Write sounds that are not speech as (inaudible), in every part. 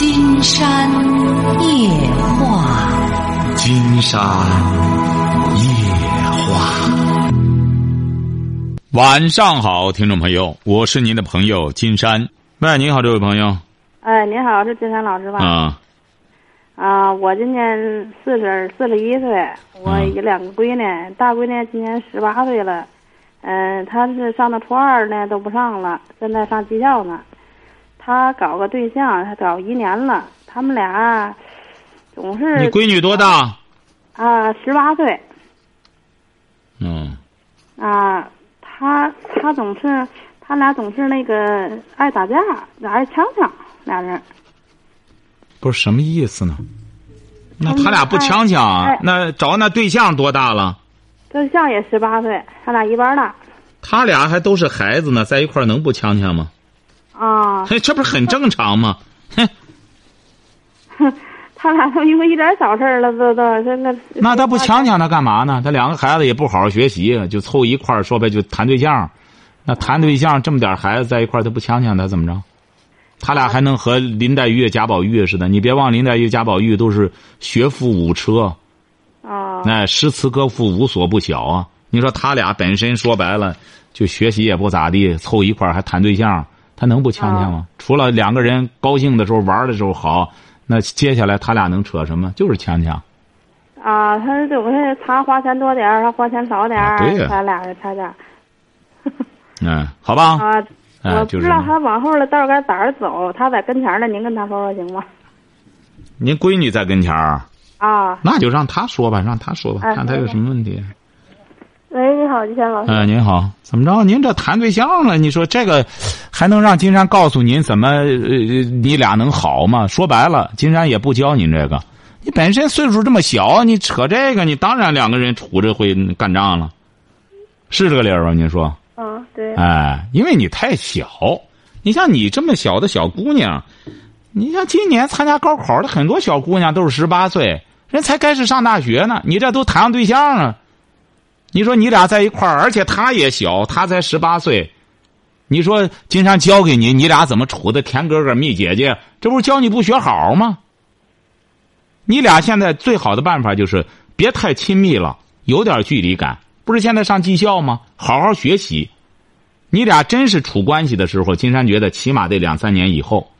金山夜话，金山夜话。晚上好，听众朋友，我是您的朋友金山。喂，您好，这位朋友。哎，您好，是金山老师吧？啊。啊，我今年四十四十一岁，我有两个闺女，大闺女今年十八岁了，嗯，她是上的初二呢，都不上了，现在上技校呢。她搞个对象，他搞一年了，他们俩总是。你闺女多大？啊，十八岁。嗯。啊，他他总是，他俩总是那个爱打架，俩人呛呛，俩人。不是什么意思呢？那他俩不强强，那找那对象多大了？对象也十八岁，他俩一般大。他俩还都是孩子呢，在一块儿能不呛呛吗？啊！(laughs) 嘿，这不是很正常吗？哼，哼，他俩都因为一点小事了，都都真的。那他不强抢他干嘛呢？他两个孩子也不好好学习，就凑一块儿，说白就谈对象。那谈对象这么点孩子在一块儿，他不强抢他怎么着？他俩还能和林黛玉、贾宝玉似的？你别忘，林黛玉、贾宝玉都是学富五车，啊，那诗词歌赋无所不晓啊！你说他俩本身说白了，就学习也不咋地，凑一块儿还谈对象，他能不强强吗？除了两个人高兴的时候玩的时候好，那接下来他俩能扯什么？就是强强。啊，他总是他花钱多点儿，他花钱少点儿，他俩人差点。(laughs) 嗯，好吧。啊。我不知道他往后的道该咋着走，他在跟前呢，您跟他说说行吗？您闺女在跟前儿啊，那就让他说吧，让他说吧，看他有什么问题。喂，你好，金山老师。哎，您好，怎么着？您这谈对象了？你说这个还能让金山告诉您怎么呃你俩能好吗？说白了，金山也不教您这个。你本身岁数这么小，你扯这个，你当然两个人处着会干仗了，是这个理儿吧？您说。啊，对。哎，因为你太小，你像你这么小的小姑娘，你像今年参加高考的很多小姑娘都是十八岁，人才开始上大学呢，你这都谈上对象了。你说你俩在一块儿，而且他也小，他才十八岁，你说金山教给你，你俩怎么处的？甜哥哥、蜜姐姐，这不是教你不学好吗？你俩现在最好的办法就是别太亲密了，有点距离感。不是现在上技校吗？好好学习。你俩真是处关系的时候，金山觉得起码得两三年以后，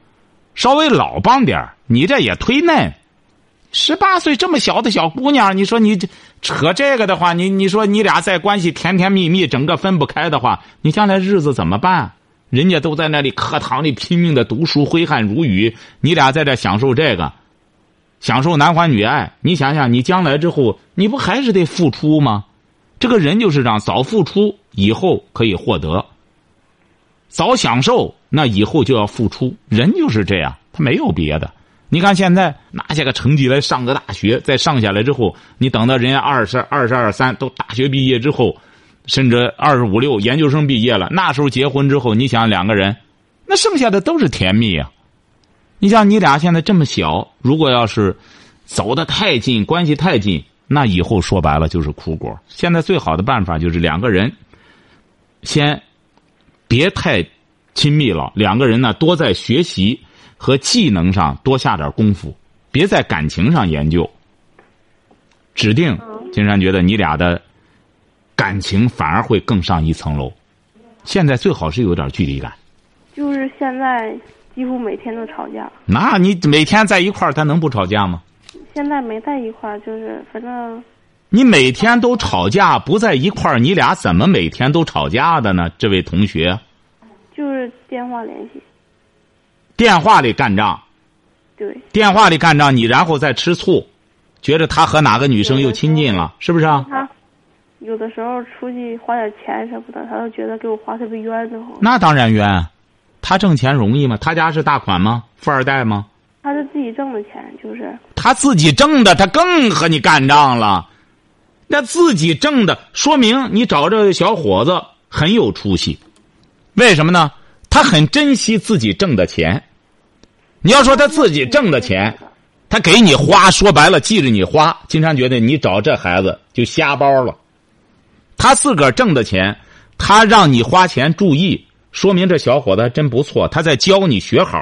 稍微老帮点你这也忒嫩。十八岁这么小的小姑娘，你说你扯这个的话，你你说你俩在关系甜甜蜜蜜，整个分不开的话，你将来日子怎么办？人家都在那里课堂里拼命的读书，挥汗如雨，你俩在这享受这个，享受男欢女爱。你想想，你将来之后，你不还是得付出吗？这个人就是这样，早付出以后可以获得，早享受那以后就要付出。人就是这样，他没有别的。你看现在拿下个成绩来上个大学，再上下来之后，你等到人家二十二、十二三都大学毕业之后，甚至二十五六研究生毕业了，那时候结婚之后，你想两个人，那剩下的都是甜蜜啊。你像你俩现在这么小，如果要是走得太近，关系太近。那以后说白了就是苦果。现在最好的办法就是两个人，先别太亲密了。两个人呢，多在学习和技能上多下点功夫，别在感情上研究。指定金山觉得你俩的感情反而会更上一层楼。现在最好是有点距离感。就是现在几乎每天都吵架。那你每天在一块儿，他能不吵架吗？现在没在一块儿，就是反正。你每天都吵架，不在一块儿，你俩怎么每天都吵架的呢？这位同学。就是电话联系。电话里干仗。对。电话里干仗，你然后再吃醋，觉得他和哪个女生又亲近了，是不是啊？他有的时候出去花点钱什么的，他都觉得给我花特别冤得慌。那当然冤，他挣钱容易吗？他家是大款吗？富二代吗？他是自己挣的钱，就是他自己挣的，他更和你干仗了。那自己挣的，说明你找这小伙子很有出息。为什么呢？他很珍惜自己挣的钱。你要说他自己挣的钱，他给你花，说白了记着你花。金山觉得你找这孩子就瞎包了。他自个儿挣的钱，他让你花钱注意，说明这小伙子还真不错。他在教你学好。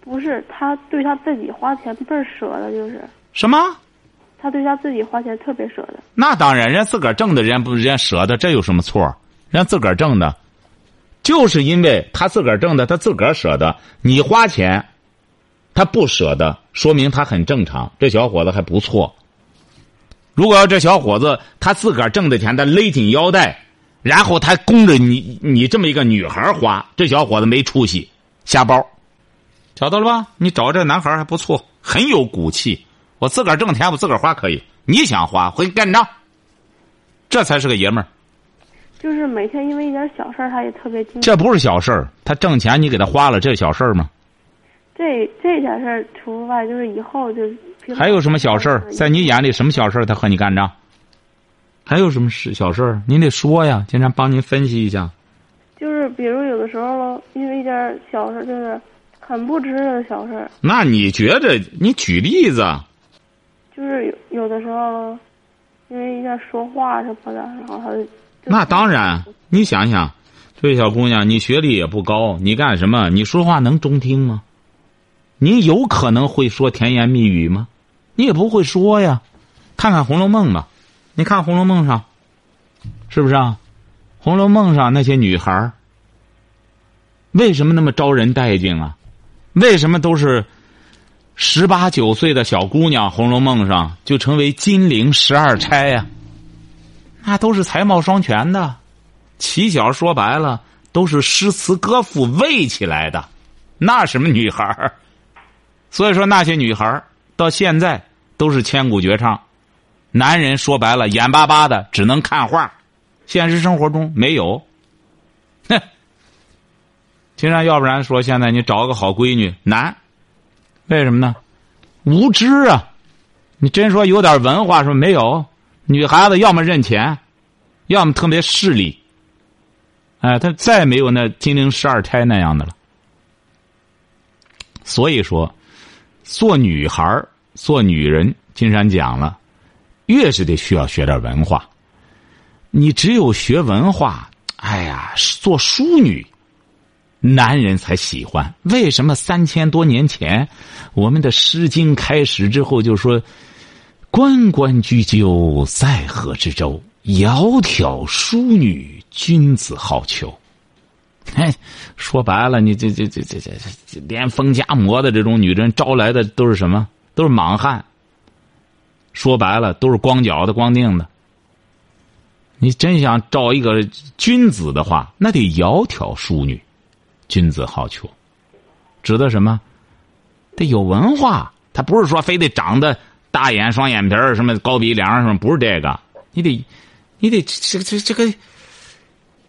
不是，他对他自己花钱倍儿舍得，就是什么？他对他自己花钱特别舍得。那当然，人家自个儿挣的，人家不人家舍得，这有什么错？人家自个儿挣的，就是因为他自个儿挣的，他自个儿舍得。你花钱，他不舍得，说明他很正常。这小伙子还不错。如果要这小伙子他自个儿挣的钱，他勒紧腰带，然后他供着你你这么一个女孩花，这小伙子没出息，瞎包。找到了吧？你找这男孩还不错，很有骨气。我自个儿挣钱，我自个儿花可以。你想花，回去干仗。这才是个爷们儿。就是每天因为一点小事儿，他也特别精。这不是小事儿，他挣钱你给他花了，这小事儿吗？这这点事儿除外，就是以后就。还有什么小事儿？在你眼里什么小事儿？他和你干仗？还有什么事小事儿？您得说呀，经常帮您分析一下。就是比如有的时候，因为一点小事，就是很不值得的小事。那你觉得？你举例子。就是有有的时候，因为一下说话什么的，然后他就。那当然，你想想，这位小姑娘，你学历也不高，你干什么？你说话能中听吗？你有可能会说甜言蜜语吗？你也不会说呀。看看《红楼梦》吧，你看《红楼梦》上，是不是啊？《红楼梦》上那些女孩为什么那么招人待见啊？为什么都是十八九岁的小姑娘？《红楼梦》上就成为金陵十二钗呀？那都是才貌双全的，起小说白了都是诗词歌赋喂起来的，那什么女孩所以说那些女孩到现在。都是千古绝唱，男人说白了眼巴巴的只能看画，现实生活中没有。哼，竟然，要不然说现在你找个好闺女难，为什么呢？无知啊！你真说有点文化，说没有。女孩子要么认钱，要么特别势利。哎，她再没有那金陵十二钗那样的了。所以说，做女孩。做女人，金山讲了，越是得需要学点文化。你只有学文化，哎呀，做淑女，男人才喜欢。为什么三千多年前，我们的《诗经》开始之后就说：“关关雎鸠，在河之洲。窈窕淑女，君子好逑。” (laughs) 哎，说白了，你这这这这这这连风家魔的这种女人招来的都是什么？都是莽汉，说白了都是光脚的、光腚的。你真想找一个君子的话，那得窈窕淑女，君子好逑。指的什么？得有文化。他不是说非得长得大眼、双眼皮儿、什么高鼻梁什么，不是这个。你得，你得这这这个，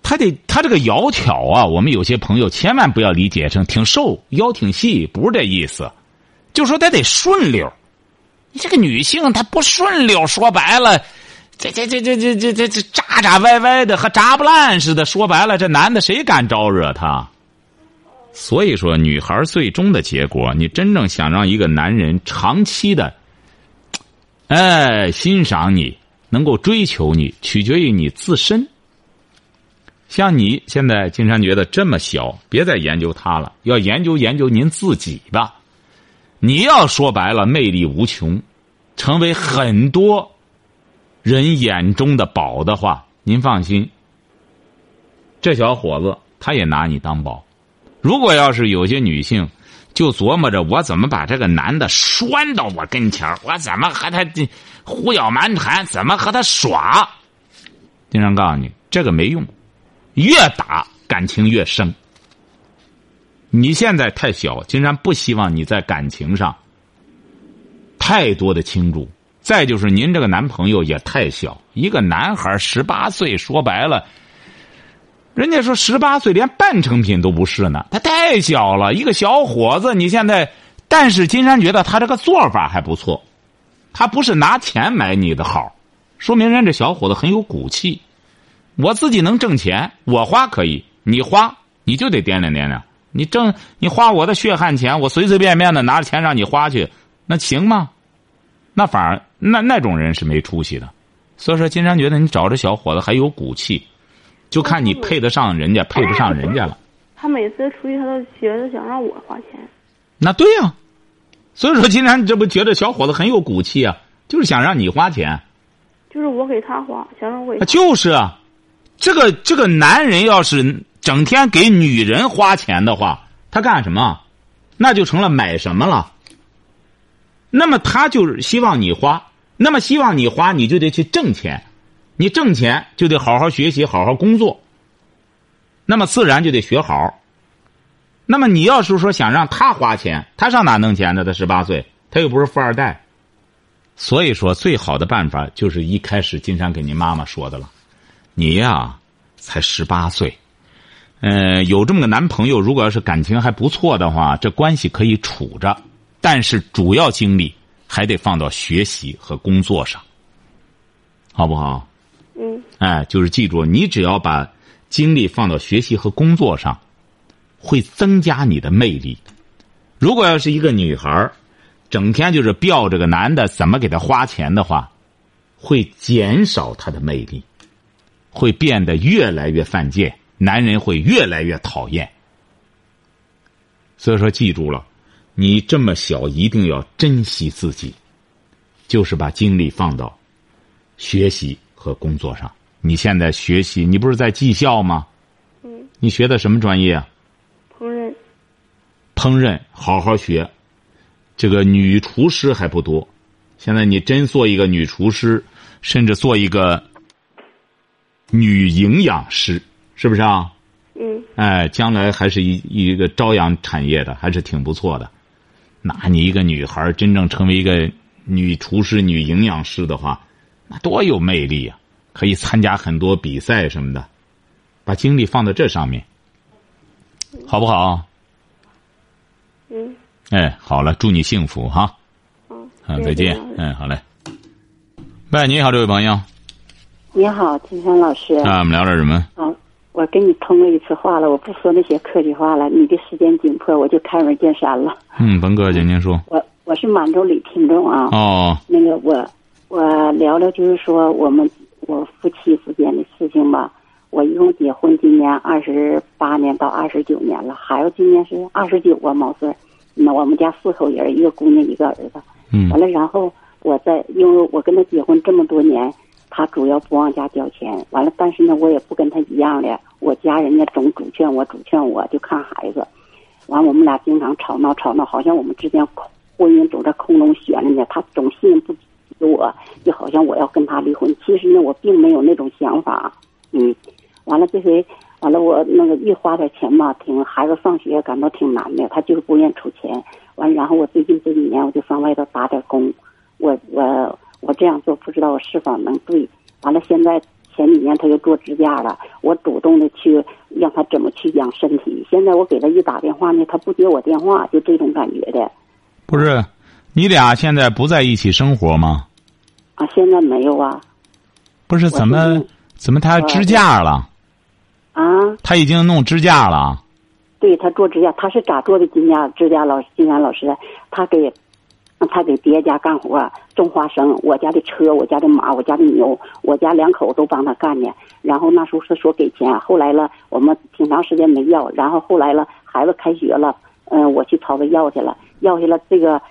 他得他这个窈窕啊。我们有些朋友千万不要理解成挺瘦、腰挺细，不是这意思。就说他得顺溜，你这个女性她不顺溜，说白了，这这这这这这这这渣渣歪歪的，和渣不烂似的。说白了，这男的谁敢招惹她？所以说，女孩最终的结果，你真正想让一个男人长期的，哎，欣赏你，能够追求你，取决于你自身。像你现在，金山觉得这么小，别再研究他了，要研究研究您自己吧。你要说白了，魅力无穷，成为很多人眼中的宝的话，您放心，这小伙子他也拿你当宝。如果要是有些女性就琢磨着我怎么把这个男的拴到我跟前我怎么和他胡搅蛮缠，怎么和他耍？经常告诉你，这个没用，越打感情越深。你现在太小，金山不希望你在感情上太多的倾注。再就是您这个男朋友也太小，一个男孩十八岁，说白了，人家说十八岁连半成品都不是呢，他太小了。一个小伙子，你现在，但是金山觉得他这个做法还不错，他不是拿钱买你的好，说明人家这小伙子很有骨气。我自己能挣钱，我花可以，你花你就得掂量掂量。你挣你花我的血汗钱，我随随便便的拿着钱让你花去，那行吗？那反而那那种人是没出息的。所以说，金山觉得你找这小伙子还有骨气，就看你配得上人家，配不上人家了。他每次出去，他都觉得想让我花钱。那对呀、所以说金山这不觉得小伙子很有骨气啊？就是想让你花钱，就是我给他花，想让我给他就是啊，这个这个男人要是整天给女人花钱的话，他干什么？那就成了买什么了。那么他就是希望你花，那么希望你花，你就得去挣钱，你挣钱就得好好学习，好好工作。那么自然就得学好。那么你要是说想让他花钱，他上哪弄钱呢？他十八岁，他又不是富二代。所以说，最好的办法就是一开始金山给您妈妈说的了，你呀才十八岁，呃，有这么个男朋友，如果要是感情还不错的话，这关系可以处着，但是主要精力还得放到学习和工作上，好不好？嗯哎，就是记住，你只要把精力放到学习和工作上，会增加你的魅力。如果要是一个女孩儿整天就是吊这个男的怎么给他花钱的话，会减少他的魅力，会变得越来越犯贱，男人会越来越讨厌。所以说，记住了，你这么小一定要珍惜自己，就是把精力放到学习和工作上。你现在学习，你不是在技校吗？嗯，你学的什么专业啊？烹饪烹饪，好好学。这个女厨师还不多，现在你真做一个女厨师，甚至做一个女营养师，是不是啊？嗯哎，将来还是一一个朝阳产业的，还是挺不错的。那你一个女孩儿真正成为一个女厨师、女营养师的话，那多有魅力啊！可以参加很多比赛什么的，把精力放在这上面，好不好？嗯哎，好了，祝你幸福哈！嗯，再见。嗯，好嘞。喂，你好，这位朋友，你好，金山老师。啊，我们聊点什么？啊，我跟你通过一次话了，我不说那些客气话了。你的时间紧迫，我就开门见山了。嗯，甭客气，您说。我我是满洲里听众啊。哦，那个我我聊聊，就是说我们我夫妻之间的事情吧。我一共结婚今年二十八年到二十九年了，孩子今年是二十九啊，毛岁。那我们家四口人，一个姑娘一个儿子。嗯完了，然后我在，因为我跟他结婚这么多年，他主要不往家交钱。完了，但是呢，我也不跟他一样的，我家人家总主劝我，主劝我，就看孩子。完，我们俩经常吵闹吵闹，好像我们之间婚姻总在空中悬着呢。他总信任不我，就好像我要跟他离婚。其实呢，我并没有那种想法。嗯，完了这回。完了，我那个一花点钱吧，挺孩子上学感到挺难的，他就是不愿出钱。完，然后我最近这几年我就上外头打点工，我我我这样做不知道我是否能对。完了，现在前几年他又做支架了，我主动的去让他怎么去养身体。现在我给他一打电话呢，他不接我电话，就这种感觉的。不是，你俩现在不在一起生活吗？啊，现在没有啊。不是，怎么怎么他支架了？啊，他已经弄支架了。对他做支架，他是咋做的？金家支架老金山老师，他给他给别家干活，种花生。我家的车，我家的马，我家的牛，我家两口都帮他干的。然后那时候是说给钱，后来了，我们挺长时间没要。然后后来了，孩子开学了，嗯、我去朝他要去了，要去了这个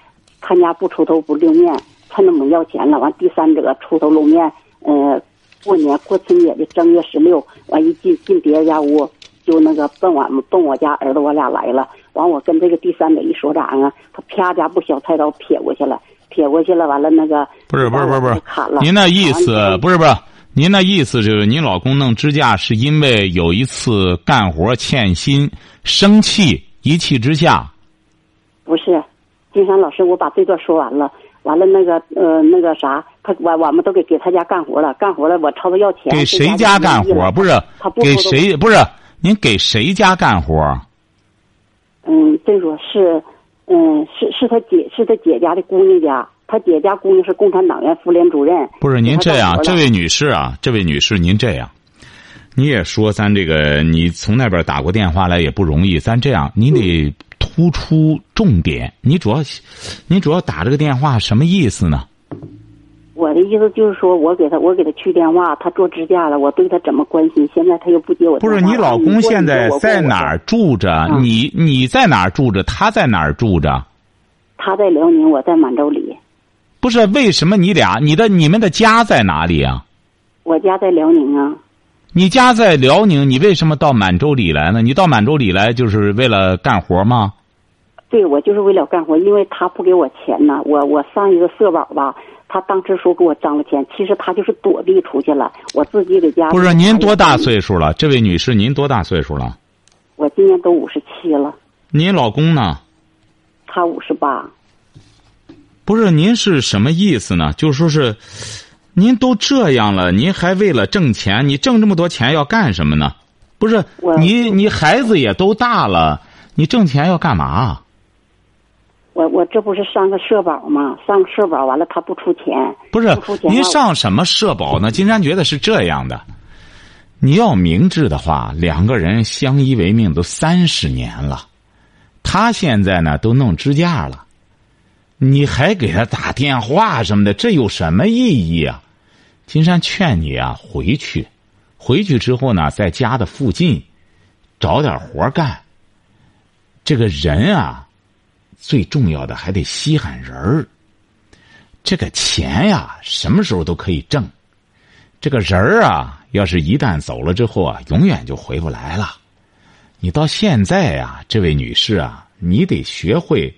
看家不出头不露面，趁着没要钱了，完第三者出头露面，呃，过年过春节的正月十六，完一进进别人家屋。就那个奔我们奔我家儿子我俩来了，完我跟这个第三者一说咋样啊？他啪家不小菜刀撇过去了，撇过去了，完了那个不是不是不是不是砍了。您那意思不是不是？您那意思就是您老公弄支架是因为有一次干活欠薪，生气一气之下。不是，金山老师，我把这段说完了，完了那个呃那个啥，他我我们都给给他家干活了，干活了，我朝他要钱。给谁家干活？不是他不给谁？不是您给谁家干活？嗯，这个是，嗯，是是他姐是他姐家的姑娘家，他姐家姑娘是共产党员妇联主任。不是您这样，这位位女士啊，这位女士，您这样，你也说咱这个，你从那边打过电话来也不容易，咱这样，你得突出重点。你主要，你主要打这个电话什么意思呢？我的意思就是说我给他我给他去电话，他做支架了，我对他怎么关心？现在他又不接我电话。不是你老公现在在哪儿住着？嗯你你在哪儿住着？他在哪儿住着？他在辽宁，我在满洲里。不是为什么你俩你的你们的家在哪里啊？我家在辽宁啊。你家在辽宁，你为什么到满洲里来呢？你到满洲里来就是为了干活吗？对，我就是为了干活，因为他不给我钱呢。我我上一个社保吧，他当时说给我张了钱，其实他就是躲避出去了。我自己给家。不是您多大？岁数了？这位女士，您多大岁数了？我今年都五十七了。您老公呢？他五十八。不是，您是什么意思呢？就说是，您都这样了，您还为了挣钱，你挣这么多钱要干什么呢？不是，你你孩子也都大了，你挣钱要干嘛？我我这不是上个社保吗？上个社保完了，他不出钱。不是不您上什么社保呢？金山觉得是这样的，你要明智的话，两个人相依为命都三十年了，他现在呢都弄支架了，你还给他打电话什么的，这有什么意义啊？金山劝你啊，回去，回去之后呢，在家的附近找点活干。这个人啊，最重要的还得稀罕人儿。这个钱呀，什么时候都可以挣。这个人儿啊，要是一旦走了之后啊，永远就回不来了。你到现在呀，这位女士啊，你得学会，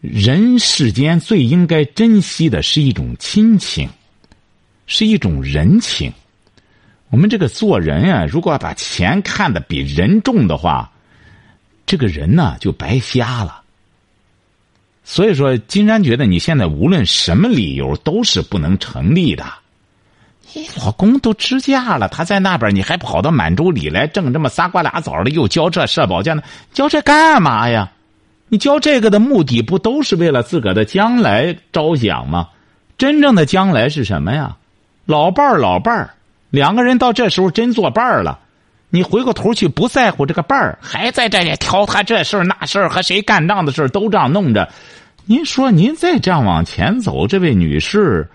人世间最应该珍惜的是一种亲情，是一种人情。我们这个做人啊，如果把钱看得比人重的话，这个人呢就白瞎了。所以说，金山觉得你现在无论什么理由都是不能成立的。你老公都支架了，他在那边，你还跑到满洲里来挣这么仨瓜俩枣的，又交这社保交那，交这干嘛呀？你交这个的目的不都是为了自个的将来着想吗？真正的将来是什么呀？老伴儿，老伴儿，两个人到这时候真做伴儿了。你回过头去不在乎这个伴儿，还在这里挑他这事儿那事儿和谁干仗的事儿都这样弄着。您说您再这样往前走，这位女士，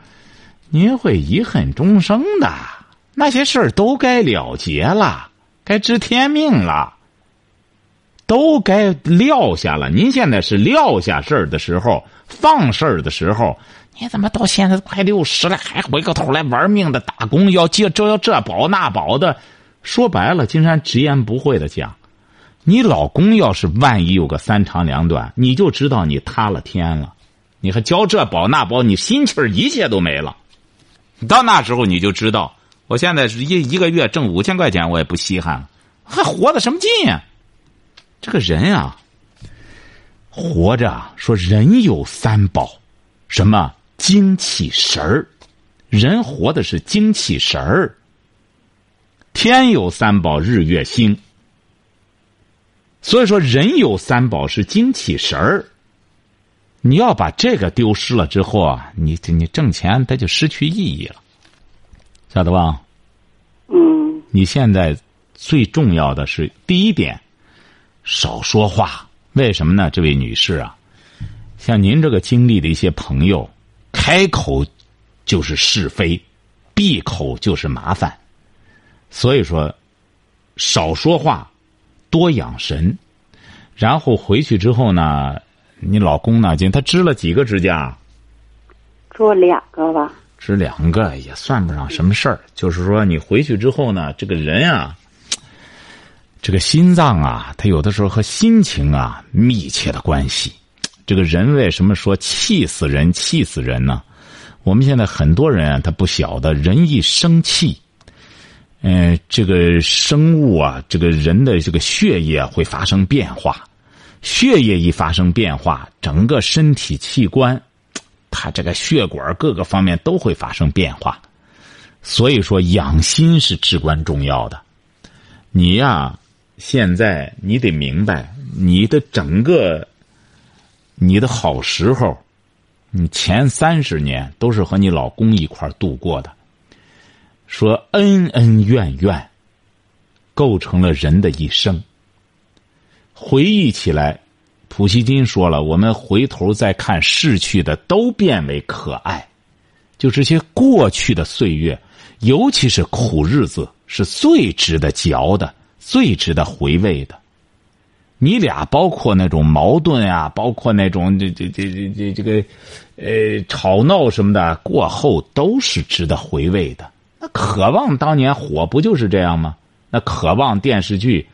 您会遗恨终生的。那些事儿都该了结了，该知天命了，都该撂下了。您现在是撂下事儿的时候，放事儿的时候。你怎么到现在快六十了，还回过头来玩命的打工，要接这要这保那保的？说白了，金山直言不讳的讲，你老公要是万一有个三长两短，你就知道你塌了天了。你还交这保那保，你心气儿一切都没了。到那时候你就知道，我现在是一一个月挣五千块钱，我也不稀罕了，还活的什么劲呀？这个人啊，活着说人有三宝，什么？精气神儿，人活的是精气神儿。天有三宝，日月星。所以说，人有三宝是精气神儿。你要把这个丢失了之后啊，你你挣钱它就失去意义了，晓得吧？嗯。你现在最重要的是第一点，少说话。为什么呢？这位女士啊，像您这个经历的一些朋友。开口就是是非，闭口就是麻烦，所以说少说话，多养神。然后回去之后呢，你老公呢，今他支了几个支架？做两个吧。支两个也算不上什么事儿。就是说，你回去之后呢，这个人啊，这个心脏啊，他有的时候和心情啊密切的关系。这个人为什么说气死人气死人呢？我们现在很多人啊，他不晓得，人一生气，嗯、呃，这个生物啊，这个人的这个血液会发生变化，血液一发生变化，整个身体器官，它这个血管各个方面都会发生变化。所以说，养心是至关重要的。你呀，现在你得明白，你的整个。你的好时候，你前三十年都是和你老公一块度过的，说恩恩怨怨，构成了人的一生。回忆起来，普希金说了，我们回头再看逝去的，都变为可爱。就这些过去的岁月，尤其是苦日子，是最值得嚼的，最值得回味的。你俩包括那种矛盾啊，包括那种这这这这这这个，呃，吵闹什么的，过后都是值得回味的。那渴望当年火不就是这样吗？那渴望电视剧，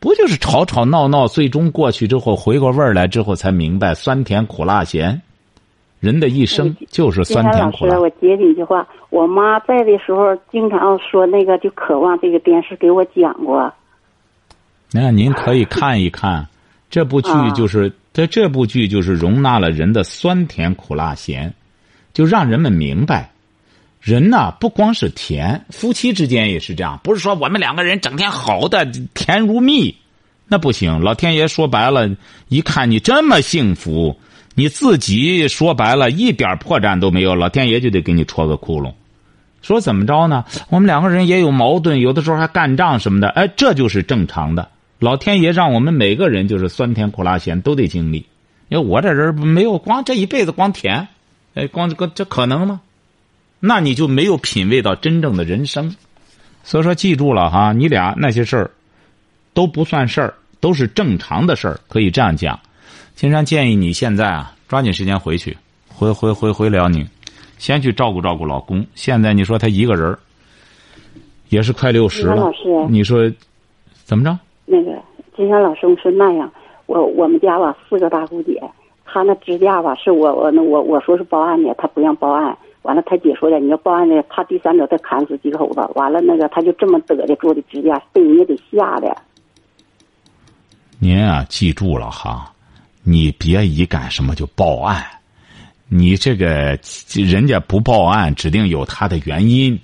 不就是吵吵闹闹，最终过去之后回过味儿来之后才明白酸甜苦辣咸，人的一生就是酸甜苦辣。我接你一句话，我妈在的时候经常说那个就渴望这个电视给我讲过。那您可以看一看，这部剧就是在这部剧就是容纳了人的酸甜苦辣咸，就让人们明白，人呐不光是甜，夫妻之间也是这样，不是说我们两个人整天好的甜如蜜，那不行。老天爷说白了，一看你这么幸福，你自己说白了一点破绽都没有，老天爷就得给你戳个窟窿。说怎么着呢？我们两个人也有矛盾，有的时候还干仗什么的，哎，这就是正常的。老天爷让我们每个人就是酸甜苦辣咸都得经历，因为我这人没有光这一辈子光甜，哎，光这个这可能吗？那你就没有品味到真正的人生。所以说，记住了哈，你俩那些事儿都不算事儿，都是正常的事儿，可以这样讲。金山建议你现在啊，抓紧时间回去，回回回回辽宁，先去照顾照顾老公。现在你说他一个人也是快六十了，你说怎么着？那个金山老师我说那样，我我们家吧四个大姑姐，她那支架吧是我我那我我说是报案的，她不让报案。完了他姐说的，你要报案呢，怕第三者再砍死几口子。完了那个他就这么得的做的支架，被人家给吓的。您啊，记住了哈，你别一干什么就报案，你这个人家不报案，指定有他的原因，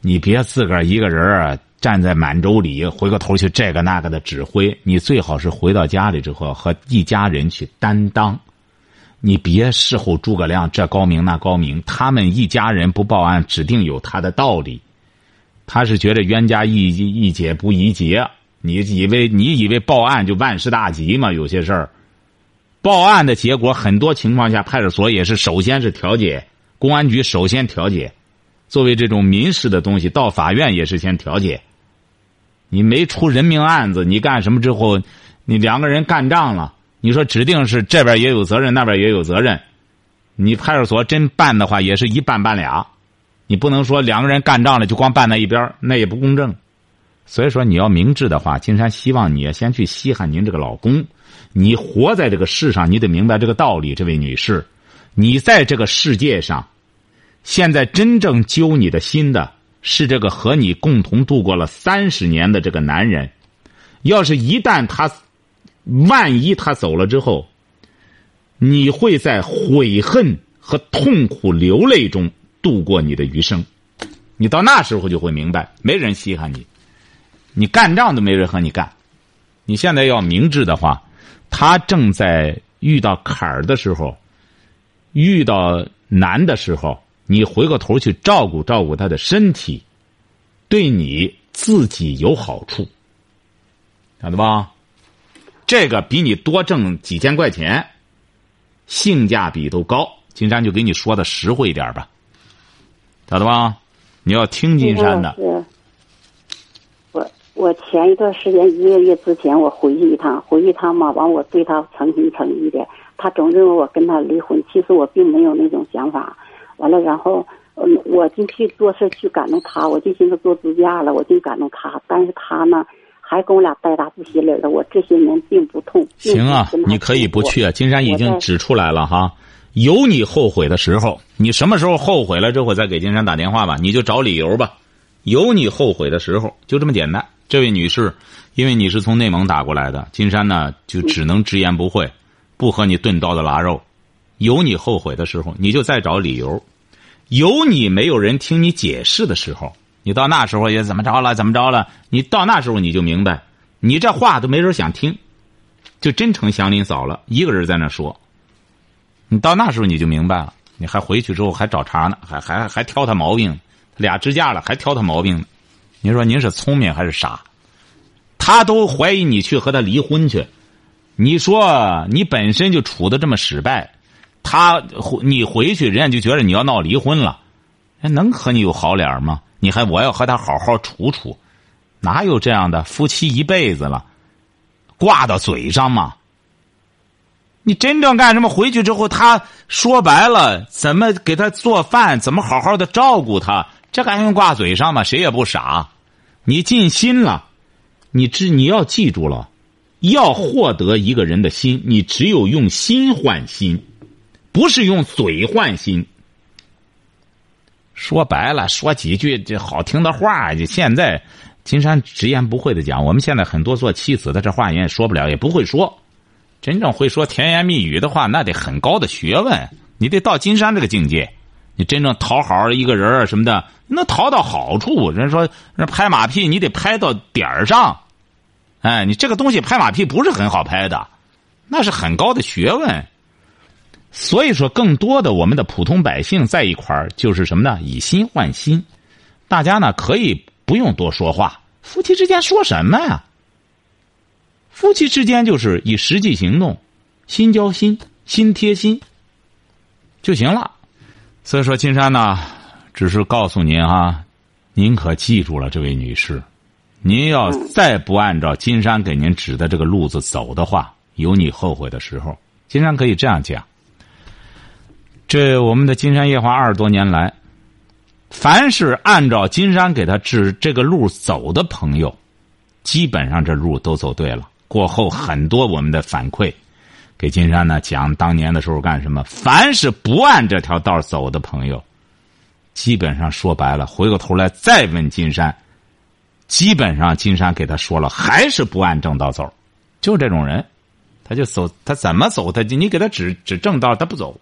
你别自个儿一个人站在满洲里，回过头去这个那个的指挥，你最好是回到家里之后和一家人去担当。你别事后诸葛亮这高明那高明，他们一家人不报案，指定有他的道理。他是觉得冤家宜宜解不宜结，你以为你以为报案就万事大吉吗？有些事儿，报案的结果很多情况下，派出所也是首先是调解，公安局首先调解。作为这种民事的东西，到法院也是先调解。你没出人命案子，你干什么之后，你两个人干仗了，你说指定是这边也有责任，那边也有责任。你派出所真办的话，也是一办办俩，你不能说两个人干仗了就光办那一边，那也不公正。所以说你要明智的话，金山希望你先去稀罕您这个老公。你活在这个世上，你得明白这个道理，这位女士，你在这个世界上，现在真正揪你的心的。是这个和你共同度过了三十年的这个男人，要是一旦他，万一他走了之后，你会在悔恨和痛苦流泪中度过你的余生。你到那时候就会明白，没人稀罕你，你干仗都没人和你干。你现在要明智的话，他正在遇到坎儿的时候，遇到难的时候。你回过头去照顾照顾他的身体，对你自己有好处，晓得吧？这个比你多挣几千块钱，性价比都高。金山就给你说的实惠一点吧，晓得吧？你要听金山的。我我前一段时间一个月之前我回去一趟，回去一趟嘛，完我对他诚心诚意的，他总认为我跟他离婚，其实我并没有那种想法。完了，然后，嗯，我就去做事去感动他，我就寻思做支架了，我就感动他。但是他呢，还跟我俩带打不洗脸的。我这些年并不痛。行啊，你可以不去啊。金山已经指出来了哈，有你后悔的时候，你什么时候后悔了之后再给金山打电话吧，你就找理由吧。有你后悔的时候，就这么简单。这位女士，因为你是从内蒙打过来的，金山呢就只能直言不讳，不和你钝刀子拉肉。有你后悔的时候，你就再找理由。有你没有人听你解释的时候，你到那时候也怎么着了？怎么着了？你到那时候你就明白，你这话都没人想听，就真成祥林嫂了，一个人在那说。你到那时候你就明白了，你还回去之后还找茬呢，还还还挑他毛病，俩支架了还挑他毛病呢。你说您是聪明还是傻？他都怀疑你去和他离婚去，你说你本身就处的这么失败。他回你回去，人家就觉得你要闹离婚了，人能和你有好脸吗？你还我要和他好好处处，哪有这样的夫妻一辈子了，挂到嘴上吗？你真正干什么？回去之后，他说白了，怎么给他做饭？怎么好好的照顾他？这还用挂嘴上吗？谁也不傻。你尽心了，你知你要记住了，要获得一个人的心，你只有用心换心，不是用嘴换心。说白了，说几句这好听的话，就现在金山直言不讳的讲，我们现在很多做妻子的，这话也说不了，也不会说。真正会说甜言蜜语的话，那得很高的学问，你得到金山这个境界。你真正讨好一个人什么的，能讨到好处。人说人拍马屁，你得拍到点儿上。哎，你这个东西拍马屁不是很好拍的，那是很高的学问。所以说，更多的我们的普通百姓在一块儿，就是什么呢？以心换心。大家呢可以不用多说话，夫妻之间说什么呀？夫妻之间就是以实际行动，心交心，心贴心就行了。所以说，金山呢，只是告诉您啊，您可记住了，这位女士，您要再不按照金山给您指的这个路子走的话，有你后悔的时候。金山可以这样讲：这我们的金山夜话二十多年来，凡是按照金山给他指这个路走的朋友，基本上这路都走对了。过后很多我们的反馈，给金山呢讲当年的时候干什么？凡是不按这条道走的朋友，基本上说白了，回过头来再问金山，基本上金山给他说了，还是不按正道走，就这种人，他就走，他怎么走，他就你给他指指正道，他不走，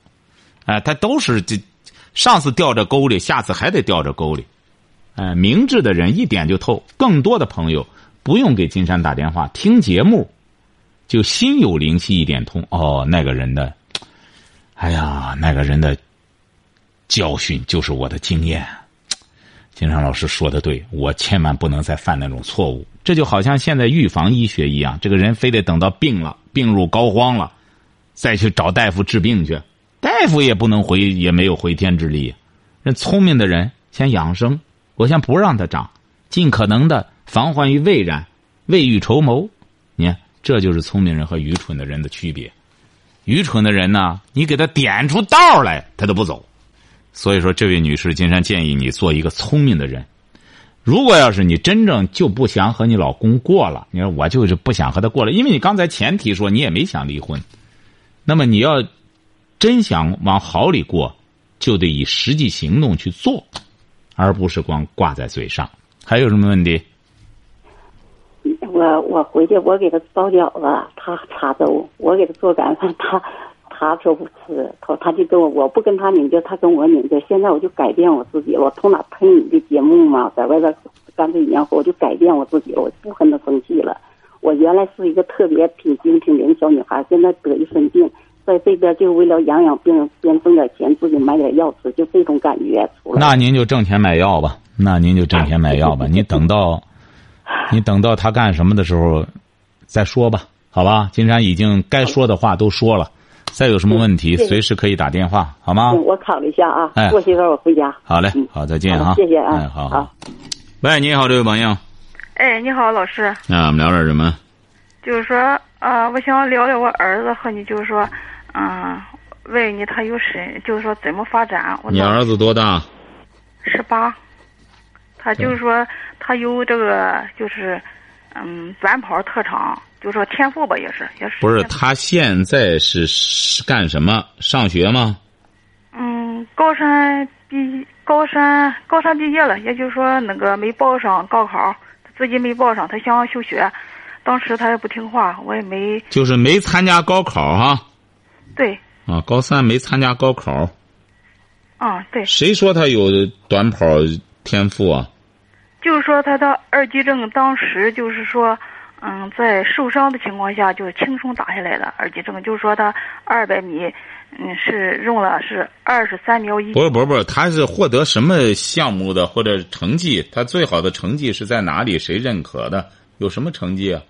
哎，他都是这上次掉这沟里，下次还得掉这沟里，哎，明智的人一点就透，更多的朋友。不用给金山打电话，听节目，就心有灵犀一点通。哦，那个人的，哎呀，那个人的教训就是我的经验。金山老师说的对，我千万不能再犯那种错误。这就好像现在预防医学一样，这个人非得等到病了、病入膏肓了，再去找大夫治病去，大夫也不能回，也没有回天之力。人聪明的人先养生，我先不让他长，尽可能的。防患于未然，未雨绸缪。你看，这就是聪明人和愚蠢的人的区别。愚蠢的人呢，你给他点出道来，他都不走。所以说，这位女士，金山建议你做一个聪明的人。如果要是你真正就不想和你老公过了，你说我就是不想和他过了，因为你刚才前提说你也没想离婚。那么你要真想往好里过，就得以实际行动去做，而不是光挂在嘴上。还有什么问题？我我回去，我给他包饺子，他插粥；我给他做干饭，他他说不吃，他他就跟我，我不跟他拧劲，他跟我拧劲。现在我就改变我自己了，我从哪喷你的节目嘛，在外边干这一年活，我就改变我自己了，我不跟他生气了。我原来是一个特别挺精挺灵小女孩，现在得一身病，在这边就为了养养病，先挣点钱自己买点药吃，就这种感觉。那您就挣钱买药吧，那您就挣钱买药吧，你等到。(laughs) 你等到他干什么的时候，再说吧，好吧？金山已经该说的话都说了，再有什么问题随时可以打电话，好吗？我考虑一下啊。哎，过些儿我回家。好嘞，好，再见啊。谢谢啊。哎，好好。喂，你好，这位朋友。哎，你好，老师。那我们聊点什么？就是说，啊，我想聊聊我儿子和你，就是说，嗯，问你他有什，就是说怎么发展。你儿子多大？十八。他就是说，他有这个，就是，嗯，短跑特长，就说天赋吧，也是，也是。不是，他现在是是干什么？上学吗？嗯，高三毕，高三高三毕业了，也就是说那个没报上高考，自己没报上，他想休学，当时他也不听话，我也没。就是没参加高考哈。对。啊，高三没参加高考。啊，对。谁说他有短跑天赋啊？就是说，他的二级证当时就是说，嗯，在受伤的情况下就轻松打下来的二级证。就是说，他二百米，嗯，是用了是二十三秒一。不是不是不是，他是获得什么项目的或者成绩？他最好的成绩是在哪里？谁认可的？有什么成绩啊？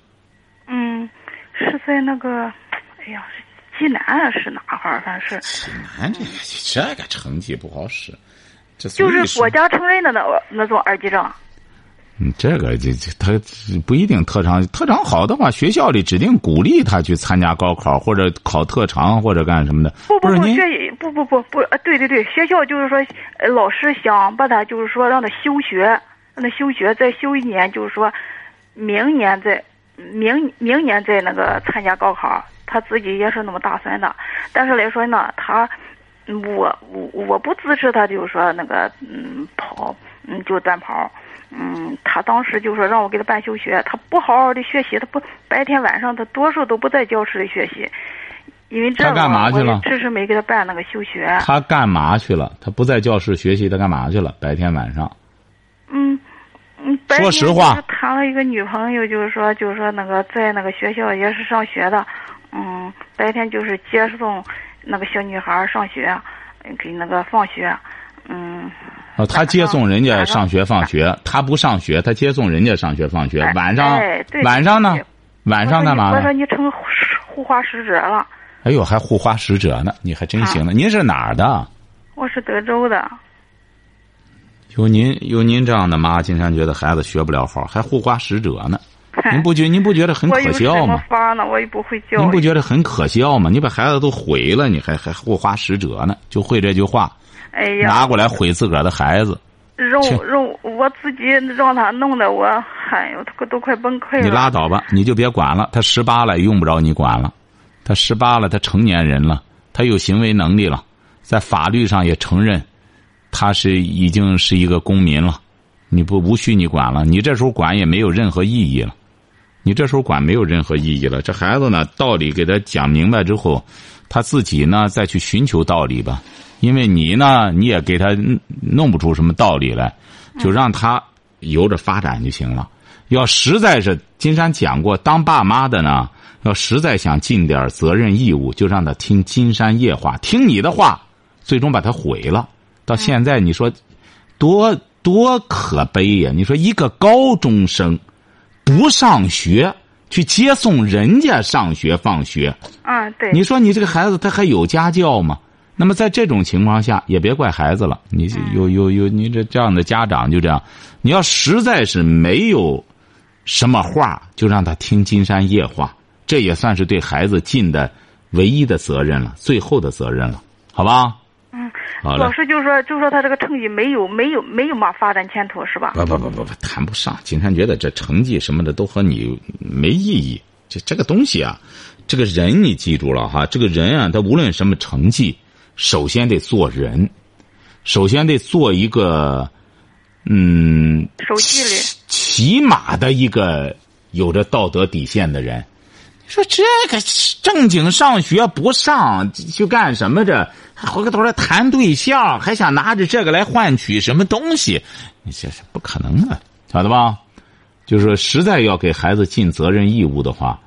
嗯，是在那个，哎呀，济南是哪块儿？反正是。济南这个这个成绩不好使。这就是国家承认的那那种二级证。嗯，这个这这他不一定特长，特长好的话，学校里指定鼓励他去参加高考或者考特长或者干什么的。不不不，学不不不不，呃，对对对，学校就是说，呃，老师想把他就是说让他休学，让他休学，再休一年，就是说，明年再明明年再那个参加高考，他自己也是那么打算的。但是来说呢，他我我我不支持他，就是说那个嗯跑嗯就短跑。嗯，他当时就说让我给他办休学，他不好好的学习，他不白天晚上他多数都不在教室里学习，因为这他干嘛个去了我迟迟没给他办那个休学。他干嘛去了？他不在教室学习，他干嘛去了？白天晚上。嗯嗯，说实话谈了一个女朋友，就是说就是说那个在那个学校也是上学的，嗯，白天就是接送那个小女孩上学，嗯给那个放学，嗯。哦，他接送人家上上学放学，他不上学，他接送人家上学放学。哎晚上哎晚上呢？晚上干嘛我说？你成护花使者了，哎呦，还护花使者呢，你还真行啊呢。您是哪儿的？我是德州的。有您有您这样的妈，经常觉得孩子学不了好，还护花使者呢。您不觉您不觉得很可笑吗？法呢？我也不会教。您不觉得很可笑吗？你把孩子都毁了，你还还护花使者呢？就会这句话，哎呀，拿过来毁自个儿的孩子。让切让我自己让他弄得我，哎呦，都都快崩溃了。你拉倒吧，你就别管了。他十八了，用不着你管了。他十八了，他成年人了，他有行为能力了，在法律上也承认，他是已经是一个公民了。你不无需你管了，你这时候管也没有任何意义了。你这时候管没有任何意义了。这孩子呢，道理给他讲明白之后，他自己呢再去寻求道理吧。因为你呢，你也给他弄不出什么道理来，就让他由着发展就行了。要实在是金山讲过，当爸妈的呢，要实在想尽点责任义务，就让他听金山夜话，听你的话，最终把他毁了。到现在你说，多多可悲呀！你说一个高中生不上学，去接送人家上学放学，啊，对。你说你这个孩子他还有家教吗？那么在这种情况下，也别怪孩子了。你有有有，你这这样的家长就这样，你要实在是没有什么话，就让他听金山夜话，这也算是对孩子尽的唯一的责任了，最后的责任了，好吧？嗯，老。师就说就说他这个成绩没有没有没有嘛发展前途是吧？不不不不不，谈不上。金山觉得这成绩什么的都和你没意义。这这个东西啊，这个人你记住了哈，这个人啊，他无论什么成绩，首先得做人，首先得做一个，嗯，手机里起码的一个有着道德底线的人。你说这个正经上学不上去干什么这？回过头来谈对象，还想拿着这个来换取什么东西？你这是不可能的，晓得吧？就是说，实在要给孩子尽责任义务的话，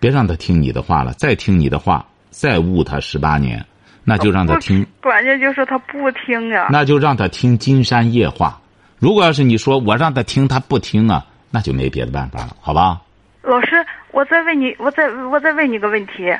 别让他听你的话了。再听你的话，再误他十八年，那就让他听。关键就是他不听啊。那就让他听金山夜话。如果要是你说我让他听，他不听啊，那就没别的办法了，好吧？老师，我再问你，我再我再问你个问题。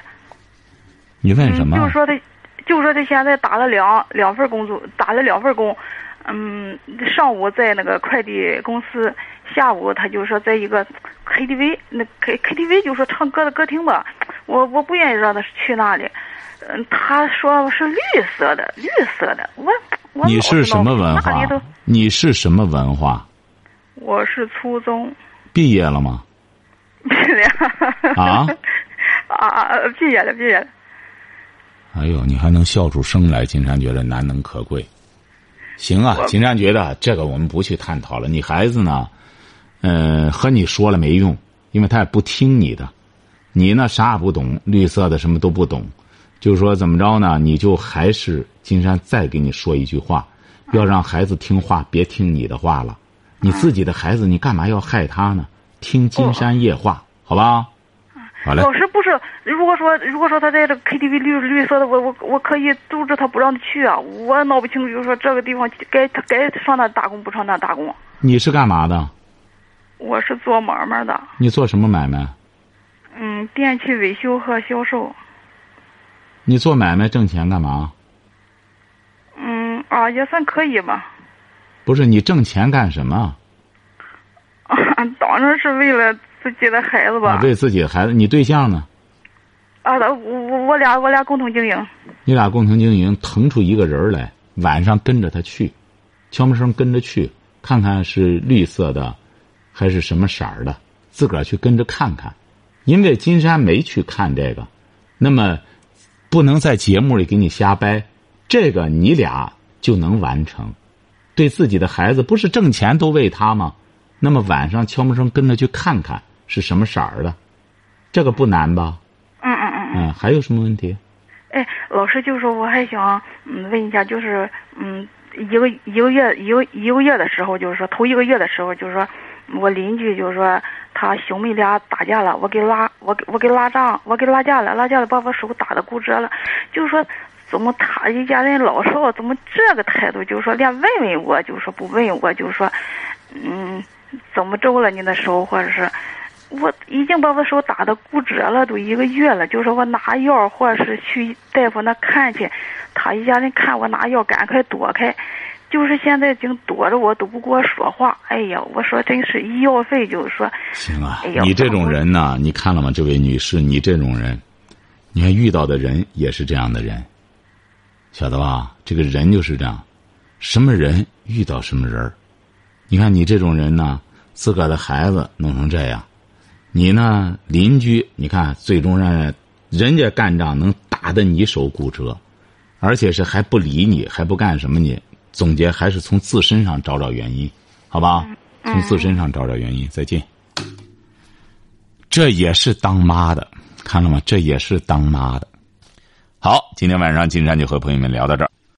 你问什么？嗯，就是说他，就是说他现在打了两两份工作，打了两份工。嗯，上午在那个快递公司，下午他就说在一个 KTV 那 K KTV 就说唱歌的歌厅吧。我我不愿意让他去那里。嗯，他说是绿色的，绿色的。我我你是什么文化？你是什么文化？我是初中毕业了吗？毕业了。啊？啊啊！毕业了，毕业了。哎呦，你还能笑出声来，金山觉得难能可贵。行啊，金山觉得这个我们不去探讨了。你孩子呢，嗯、和你说了没用，因为他也不听你的。你呢，啥也不懂，绿色的什么都不懂，就是说怎么着呢？你就还是金山再给你说一句话，要让孩子听话，别听你的话了。你自己的孩子，你干嘛要害他呢？听金山夜话，好吧？好嘞。老师不是，如果说如果说他在这个 KTV 绿绿色的，我我我可以阻止他不让他去啊。我闹不清楚，就是说这个地方该他该上那打工不上那打工。你是干嘛的？我是做买卖的，你做什么买卖？嗯，电器维修和销售。你做买卖挣钱干嘛？嗯，啊，也算可以吧。不是你挣钱干什么？当然是为了自己的孩子吧。啊，为自己的孩子，你对象呢？啊，我我我俩我俩共同经营。你俩共同经营，腾出一个人来，晚上跟着他去，悄没声跟着去，看看是绿色的，还是什么色儿的，自个儿去跟着看看。因为金山没去看这个，那么不能在节目里给你瞎掰。这个你俩就能完成。对自己的孩子，不是挣钱都为他吗？那么晚上悄没声跟着去看看是什么色儿的，这个不难吧？嗯嗯嗯嗯，还有什么问题？哎，老师，就是说我还想嗯问一下，就是嗯一个一个月一个一个月的时候，就是说头一个月的时候，就是说我邻居就是说他兄妹俩打架了，我给拉我给我给拉仗，我给拉架了，拉架了把我手打的骨折了，就是说。怎么他一家人老少怎么这个态度？就是说连问问我，就是说不问我，就是说，嗯，怎么着了你的手，或者是我已经把我手打的骨折了，都一个月了。就说我拿药，或者是去大夫那看去，他一家人看我拿药，赶快躲开。就是现在净躲着我，都不跟我说话。哎呀，我说真是医药费，就是说。行啊，你这种人呢，你看了吗？这位女士，你这种人，你看遇到的人也是这样的人。晓得吧？这个人就是这样，什么人遇到什么人你看你这种人呢，自个儿的孩子弄成这样，你呢邻居，你看最终让人家干仗能打得你手骨折，而且是还不理你，还不干什么你。总结还是从自身上找找原因，好吧？从自身上找找原因。再见。这也是当妈的，看了吗？这也是当妈的。好，今天晚上金山就和朋友们聊到这儿。